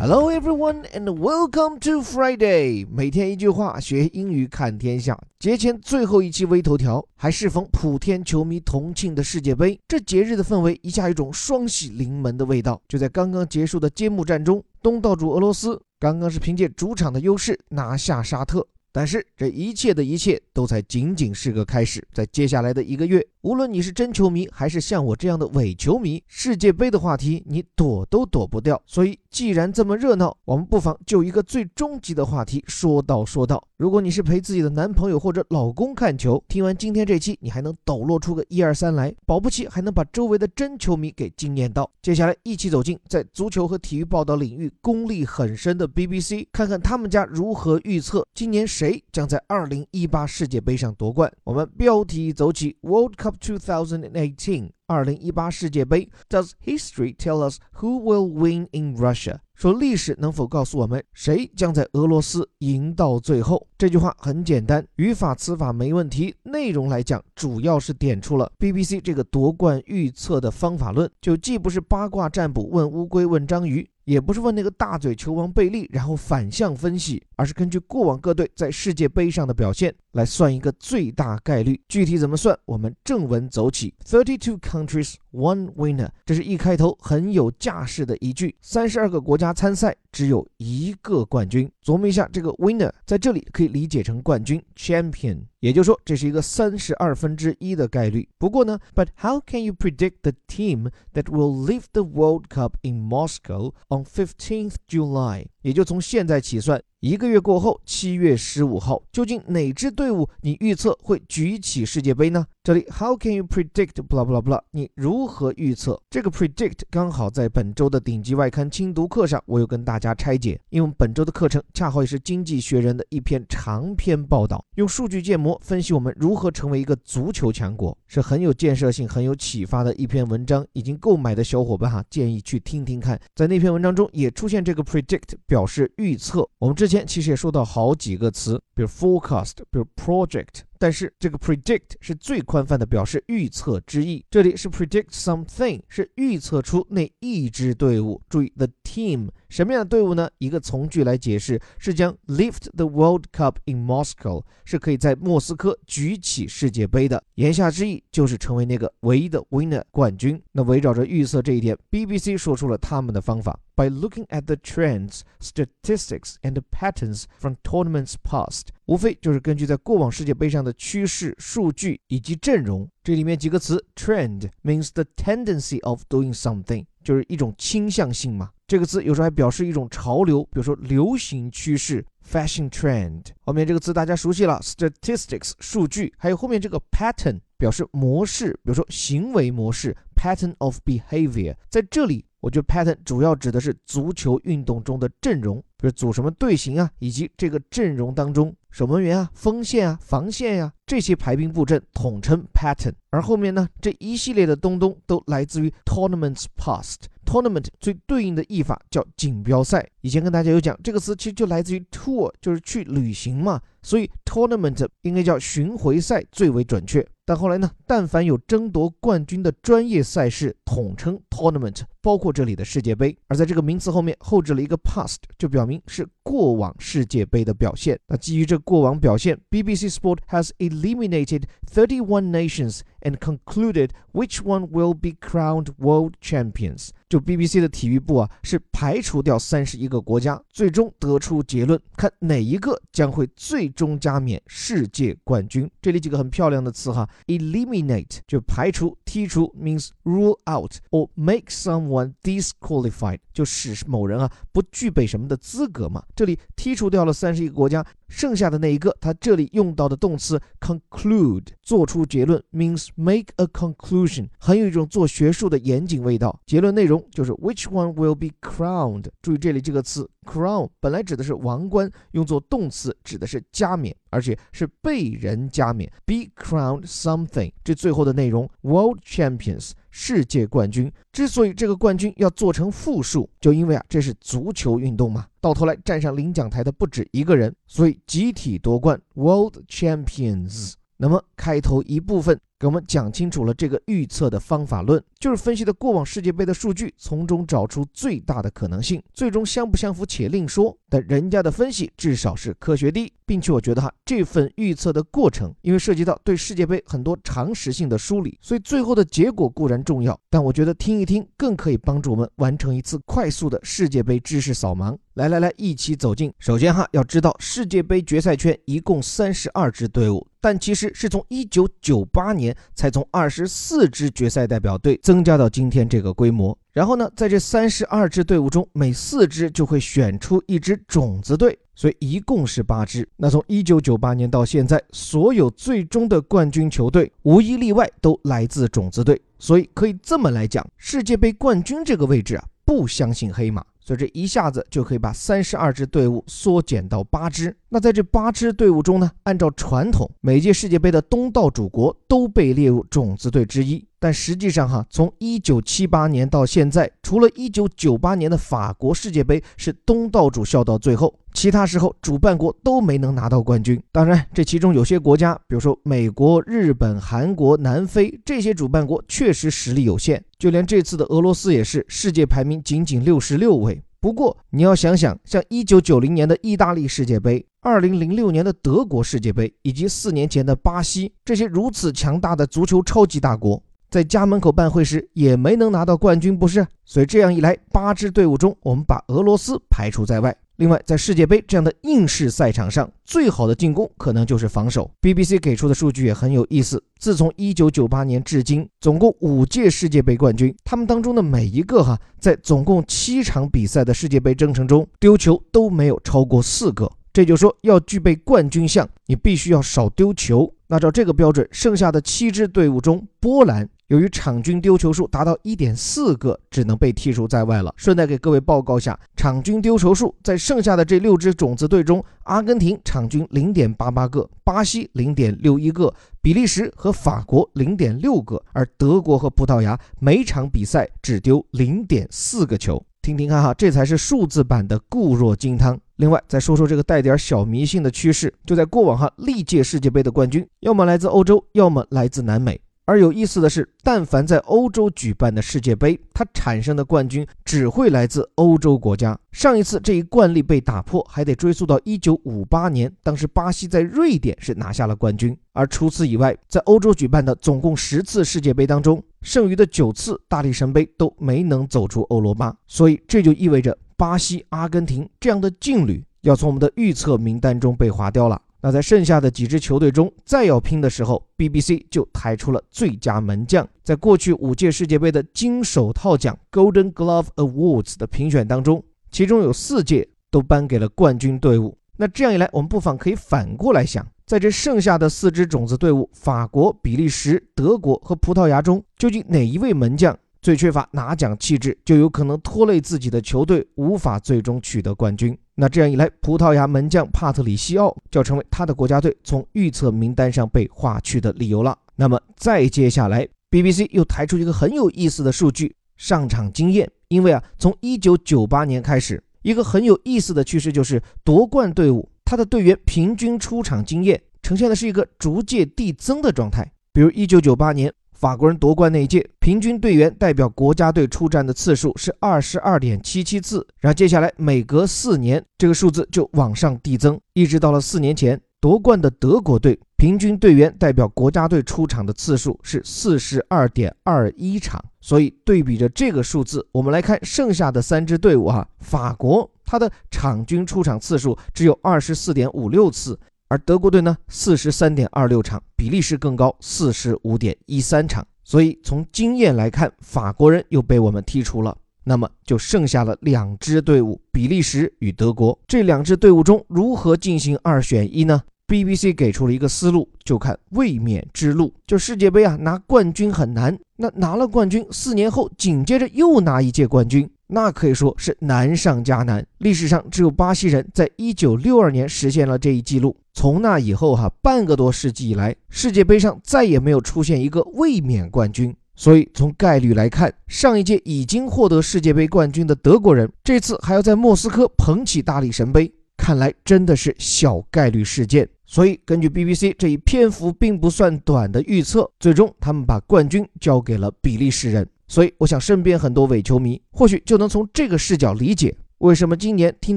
Hello everyone and welcome to Friday。每天一句话，学英语看天下。节前最后一期微头条，还适逢普天球迷同庆的世界杯，这节日的氛围一下有种双喜临门的味道。就在刚刚结束的揭幕战中，东道主俄罗斯刚刚是凭借主场的优势拿下沙特。但是这一切的一切都才仅仅是个开始，在接下来的一个月，无论你是真球迷还是像我这样的伪球迷，世界杯的话题你躲都躲不掉。所以，既然这么热闹，我们不妨就一个最终极的话题说道说道。如果你是陪自己的男朋友或者老公看球，听完今天这期，你还能抖落出个一二三来，保不齐还能把周围的真球迷给惊艳到。接下来，一起走进在足球和体育报道领域功力很深的 BBC，看看他们家如何预测今年。谁将在二零一八世界杯上夺冠？我们标题走起，World Cup 2018，二零一八世界杯。Does history tell us who will win in Russia？说历史能否告诉我们谁将在俄罗斯赢到最后？这句话很简单，语法词法没问题。内容来讲，主要是点出了 BBC 这个夺冠预测的方法论，就既不是八卦占卜问乌龟问章鱼。也不是问那个大嘴球王贝利，然后反向分析，而是根据过往各队在世界杯上的表现来算一个最大概率。具体怎么算？我们正文走起。Thirty-two countries, one winner。这是一开头很有架势的一句。三十二个国家参赛，只有一个冠军。琢磨一下，这个 winner 在这里可以理解成冠军 champion。也就是说，这是一个三十二分之一的概率。不过呢，But how can you predict the team that will leave the World Cup in Moscow on 15th July？也就从现在起算。一个月过后，七月十五号，究竟哪支队伍你预测会举起世界杯呢？这里 How can you predict blah blah blah？你如何预测？这个 predict 刚好在本周的顶级外刊精读课上，我有跟大家拆解。因为本周的课程恰好也是《经济学人》的一篇长篇报道，用数据建模分析我们如何成为一个足球强国，是很有建设性、很有启发的一篇文章。已经购买的小伙伴哈，建议去听听看。在那篇文章中也出现这个 predict，表示预测。我们之前其实也说到好几个词，比如 forecast，比如 project，但是这个 predict 是最宽泛的表示预测之意。这里是 predict something，是预测出那一支队伍。注意 the team，什么样的队伍呢？一个从句来解释，是将 lift the World Cup in Moscow，是可以在莫斯科举起世界杯的。言下之意就是成为那个唯一的 winner 冠军。那围绕着预测这一点，BBC 说出了他们的方法。by looking at the trends, statistics, and patterns from tournaments past，无非就是根据在过往世界杯上的趋势、数据以及阵容。这里面几个词，trend means the tendency of doing something，就是一种倾向性嘛。这个词有时候还表示一种潮流，比如说流行趋势 fashion trend。后面这个词大家熟悉了，statistics 数据，还有后面这个 pattern 表示模式，比如说行为模式 pattern of behavior。在这里。我觉得 pattern 主要指的是足球运动中的阵容，比如组什么队形啊，以及这个阵容当中守门员啊、锋线啊、防线呀这些排兵布阵统称 pattern。而后面呢这一系列的东东都来自于 tournaments past。Tournament 最对应的译法叫锦标赛。以前跟大家有讲这个词，其实就来自于 tour，就是去旅行嘛，所以 tournament 应该叫巡回赛最为准确。但后来呢？但凡有争夺冠军的专业赛事，统称 tournament，包括这里的世界杯。而在这个名词后面后置了一个 past，就表明是过往世界杯的表现。那基于这过往表现，BBC Sport has eliminated thirty-one nations and concluded which one will be crowned world champions。就 BBC 的体育部啊，是排除掉三十一个国家，最终得出结论，看哪一个将会最终加冕世界冠军。这里几个很漂亮的词哈。Eliminate 就排除、剔除，means rule out or make someone disqualified，就使某人啊不具备什么的资格嘛。这里剔除掉了三十一个国家。剩下的那一个，它这里用到的动词 conclude，做出结论，means make a conclusion，很有一种做学术的严谨味道。结论内容就是 which one will be crowned。注意这里这个词 crown 本来指的是王冠，用作动词指的是加冕，而且是被人加冕。be crowned something，这最后的内容 world champions。世界冠军之所以这个冠军要做成负数，就因为啊，这是足球运动嘛。到头来站上领奖台的不止一个人，所以集体夺冠，World Champions。那么开头一部分给我们讲清楚了这个预测的方法论，就是分析的过往世界杯的数据，从中找出最大的可能性。最终相不相符且另说，但人家的分析至少是科学的，并且我觉得哈，这份预测的过程，因为涉及到对世界杯很多常识性的梳理，所以最后的结果固然重要，但我觉得听一听更可以帮助我们完成一次快速的世界杯知识扫盲。来来来，一起走进。首先哈，要知道世界杯决赛圈一共三十二支队伍，但其实是从一九九八年才从二十四支决赛代表队增加到今天这个规模。然后呢，在这三十二支队伍中，每四支就会选出一支种子队，所以一共是八支。那从一九九八年到现在，所有最终的冠军球队无一例外都来自种子队，所以可以这么来讲，世界杯冠军这个位置啊，不相信黑马。所以这一下子就可以把三十二支队伍缩减到八支。那在这八支队伍中呢，按照传统，每届世界杯的东道主国都被列入种子队之一。但实际上哈，从一九七八年到现在，除了一九九八年的法国世界杯是东道主笑到最后。其他时候，主办国都没能拿到冠军。当然，这其中有些国家，比如说美国、日本、韩国、南非这些主办国，确实实力有限。就连这次的俄罗斯也是，世界排名仅仅六十六位。不过，你要想想，像一九九零年的意大利世界杯、二零零六年的德国世界杯，以及四年前的巴西，这些如此强大的足球超级大国，在家门口办会时也没能拿到冠军，不是？所以这样一来，八支队伍中，我们把俄罗斯排除在外。另外，在世界杯这样的硬式赛场上，最好的进攻可能就是防守。BBC 给出的数据也很有意思。自从1998年至今，总共五届世界杯冠军，他们当中的每一个哈，在总共七场比赛的世界杯征程中，丢球都没有超过四个。这就说，要具备冠军相，你必须要少丢球。那照这个标准，剩下的七支队伍中，波兰。由于场均丢球数达到一点四个，只能被剔除在外了。顺带给各位报告下，场均丢球数在剩下的这六支种子队中，阿根廷场均零点八八个，巴西零点六一个，比利时和法国零点六个，而德国和葡萄牙每场比赛只丢零点四个球。听听看哈，这才是数字版的固若金汤。另外再说说这个带点小迷信的趋势，就在过往哈，历届世界杯的冠军要么来自欧洲，要么来自南美。而有意思的是，但凡在欧洲举办的世界杯，它产生的冠军只会来自欧洲国家。上一次这一惯例被打破，还得追溯到1958年，当时巴西在瑞典是拿下了冠军。而除此以外，在欧洲举办的总共十次世界杯当中，剩余的九次大力神杯都没能走出欧罗巴。所以这就意味着巴西、阿根廷这样的劲旅要从我们的预测名单中被划掉了。那在剩下的几支球队中，再要拼的时候，BBC 就抬出了最佳门将。在过去五届世界杯的金手套奖 （Golden Glove Awards） 的评选当中，其中有四届都颁给了冠军队伍。那这样一来，我们不妨可以反过来想，在这剩下的四支种子队伍——法国、比利时、德国和葡萄牙中，究竟哪一位门将最缺乏拿奖气质，就有可能拖累自己的球队，无法最终取得冠军？那这样一来，葡萄牙门将帕特里西奥就要成为他的国家队从预测名单上被划去的理由了。那么再接下来，BBC 又抬出一个很有意思的数据：上场经验。因为啊，从1998年开始，一个很有意思的趋势就是夺冠队伍他的队员平均出场经验呈现的是一个逐渐递增的状态。比如1998年。法国人夺冠那一届，平均队员代表国家队出战的次数是二十二点七七次。然后接下来每隔四年，这个数字就往上递增，一直到了四年前夺冠的德国队，平均队员代表国家队出场的次数是四十二点二一场。所以对比着这个数字，我们来看剩下的三支队伍哈，法国它的场均出场次数只有二十四点五六次。而德国队呢，四十三点二六场，比利时更高，四十五点一三场。所以从经验来看，法国人又被我们剔除了。那么就剩下了两支队伍，比利时与德国。这两支队伍中如何进行二选一呢？BBC 给出了一个思路，就看卫冕之路。就世界杯啊，拿冠军很难。那拿了冠军，四年后紧接着又拿一届冠军。那可以说是难上加难。历史上只有巴西人在一九六二年实现了这一记录。从那以后，哈，半个多世纪以来，世界杯上再也没有出现一个卫冕冠军。所以从概率来看，上一届已经获得世界杯冠军的德国人，这次还要在莫斯科捧起大力神杯。看来真的是小概率事件。所以，根据 BBC 这一篇幅并不算短的预测，最终他们把冠军交给了比利时人。所以，我想身边很多伪球迷或许就能从这个视角理解，为什么今年听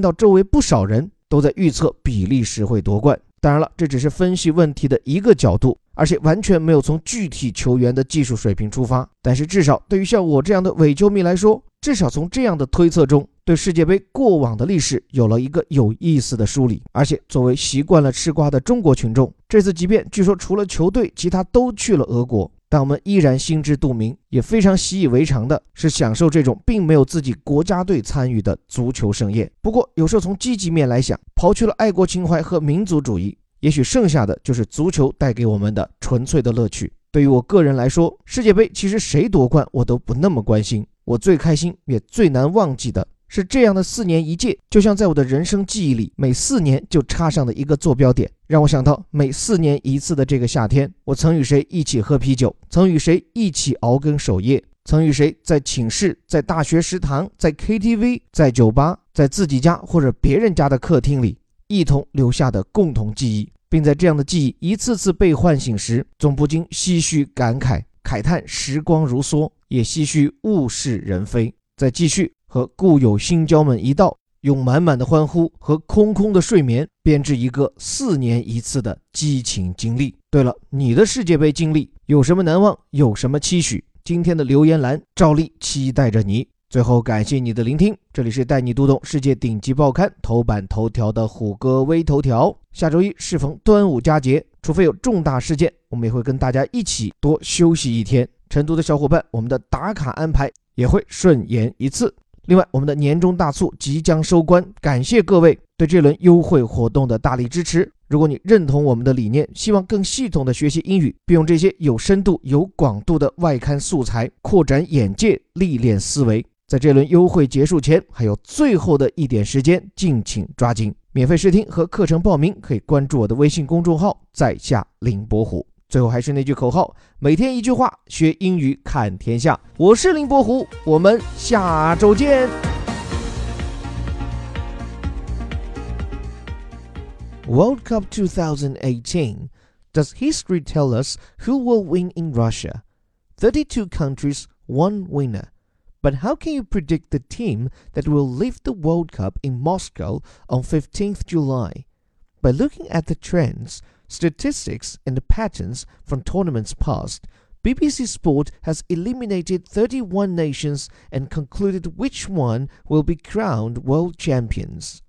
到周围不少人都在预测比利时会夺冠。当然了，这只是分析问题的一个角度，而且完全没有从具体球员的技术水平出发。但是，至少对于像我这样的伪球迷来说，至少从这样的推测中。对世界杯过往的历史有了一个有意思的梳理，而且作为习惯了吃瓜的中国群众，这次即便据说除了球队，其他都去了俄国，但我们依然心知肚明，也非常习以为常的是享受这种并没有自己国家队参与的足球盛宴。不过，有时候从积极面来想，刨去了爱国情怀和民族主义，也许剩下的就是足球带给我们的纯粹的乐趣。对于我个人来说，世界杯其实谁夺冠我都不那么关心，我最开心也最难忘记的。是这样的，四年一届，就像在我的人生记忆里，每四年就插上的一个坐标点，让我想到每四年一次的这个夏天，我曾与谁一起喝啤酒，曾与谁一起熬更守夜，曾与谁在寝室、在大学食堂、在 KTV、在酒吧、在自己家或者别人家的客厅里，一同留下的共同记忆，并在这样的记忆一次次被唤醒时，总不禁唏嘘感慨，慨叹时光如梭，也唏嘘物是人非。再继续。和故友新交们一道，用满满的欢呼和空空的睡眠编织一个四年一次的激情经历。对了，你的世界杯经历有什么难忘？有什么期许？今天的留言栏照例期待着你。最后，感谢你的聆听，这里是带你读懂世界顶级报刊头版头条的虎哥微头条。下周一适逢端午佳节，除非有重大事件，我们也会跟大家一起多休息一天。成都的小伙伴，我们的打卡安排也会顺延一次。另外，我们的年终大促即将收官，感谢各位对这轮优惠活动的大力支持。如果你认同我们的理念，希望更系统的学习英语，并用这些有深度、有广度的外刊素材扩展眼界、历练思维，在这轮优惠结束前，还有最后的一点时间，敬请抓紧。免费试听和课程报名可以关注我的微信公众号“在下林伯虎”。最后还是那句口号，每天一句话，学英语看天下。我是林伯虎，我们下周见。World Cup 2018. Does history tell us who will win in Russia? 32 countries, one winner. But how can you predict the team that will lift the World Cup in Moscow on 15th July? By looking at the trends, statistics, and the patterns from tournaments past, BBC Sport has eliminated 31 nations and concluded which one will be crowned world champions.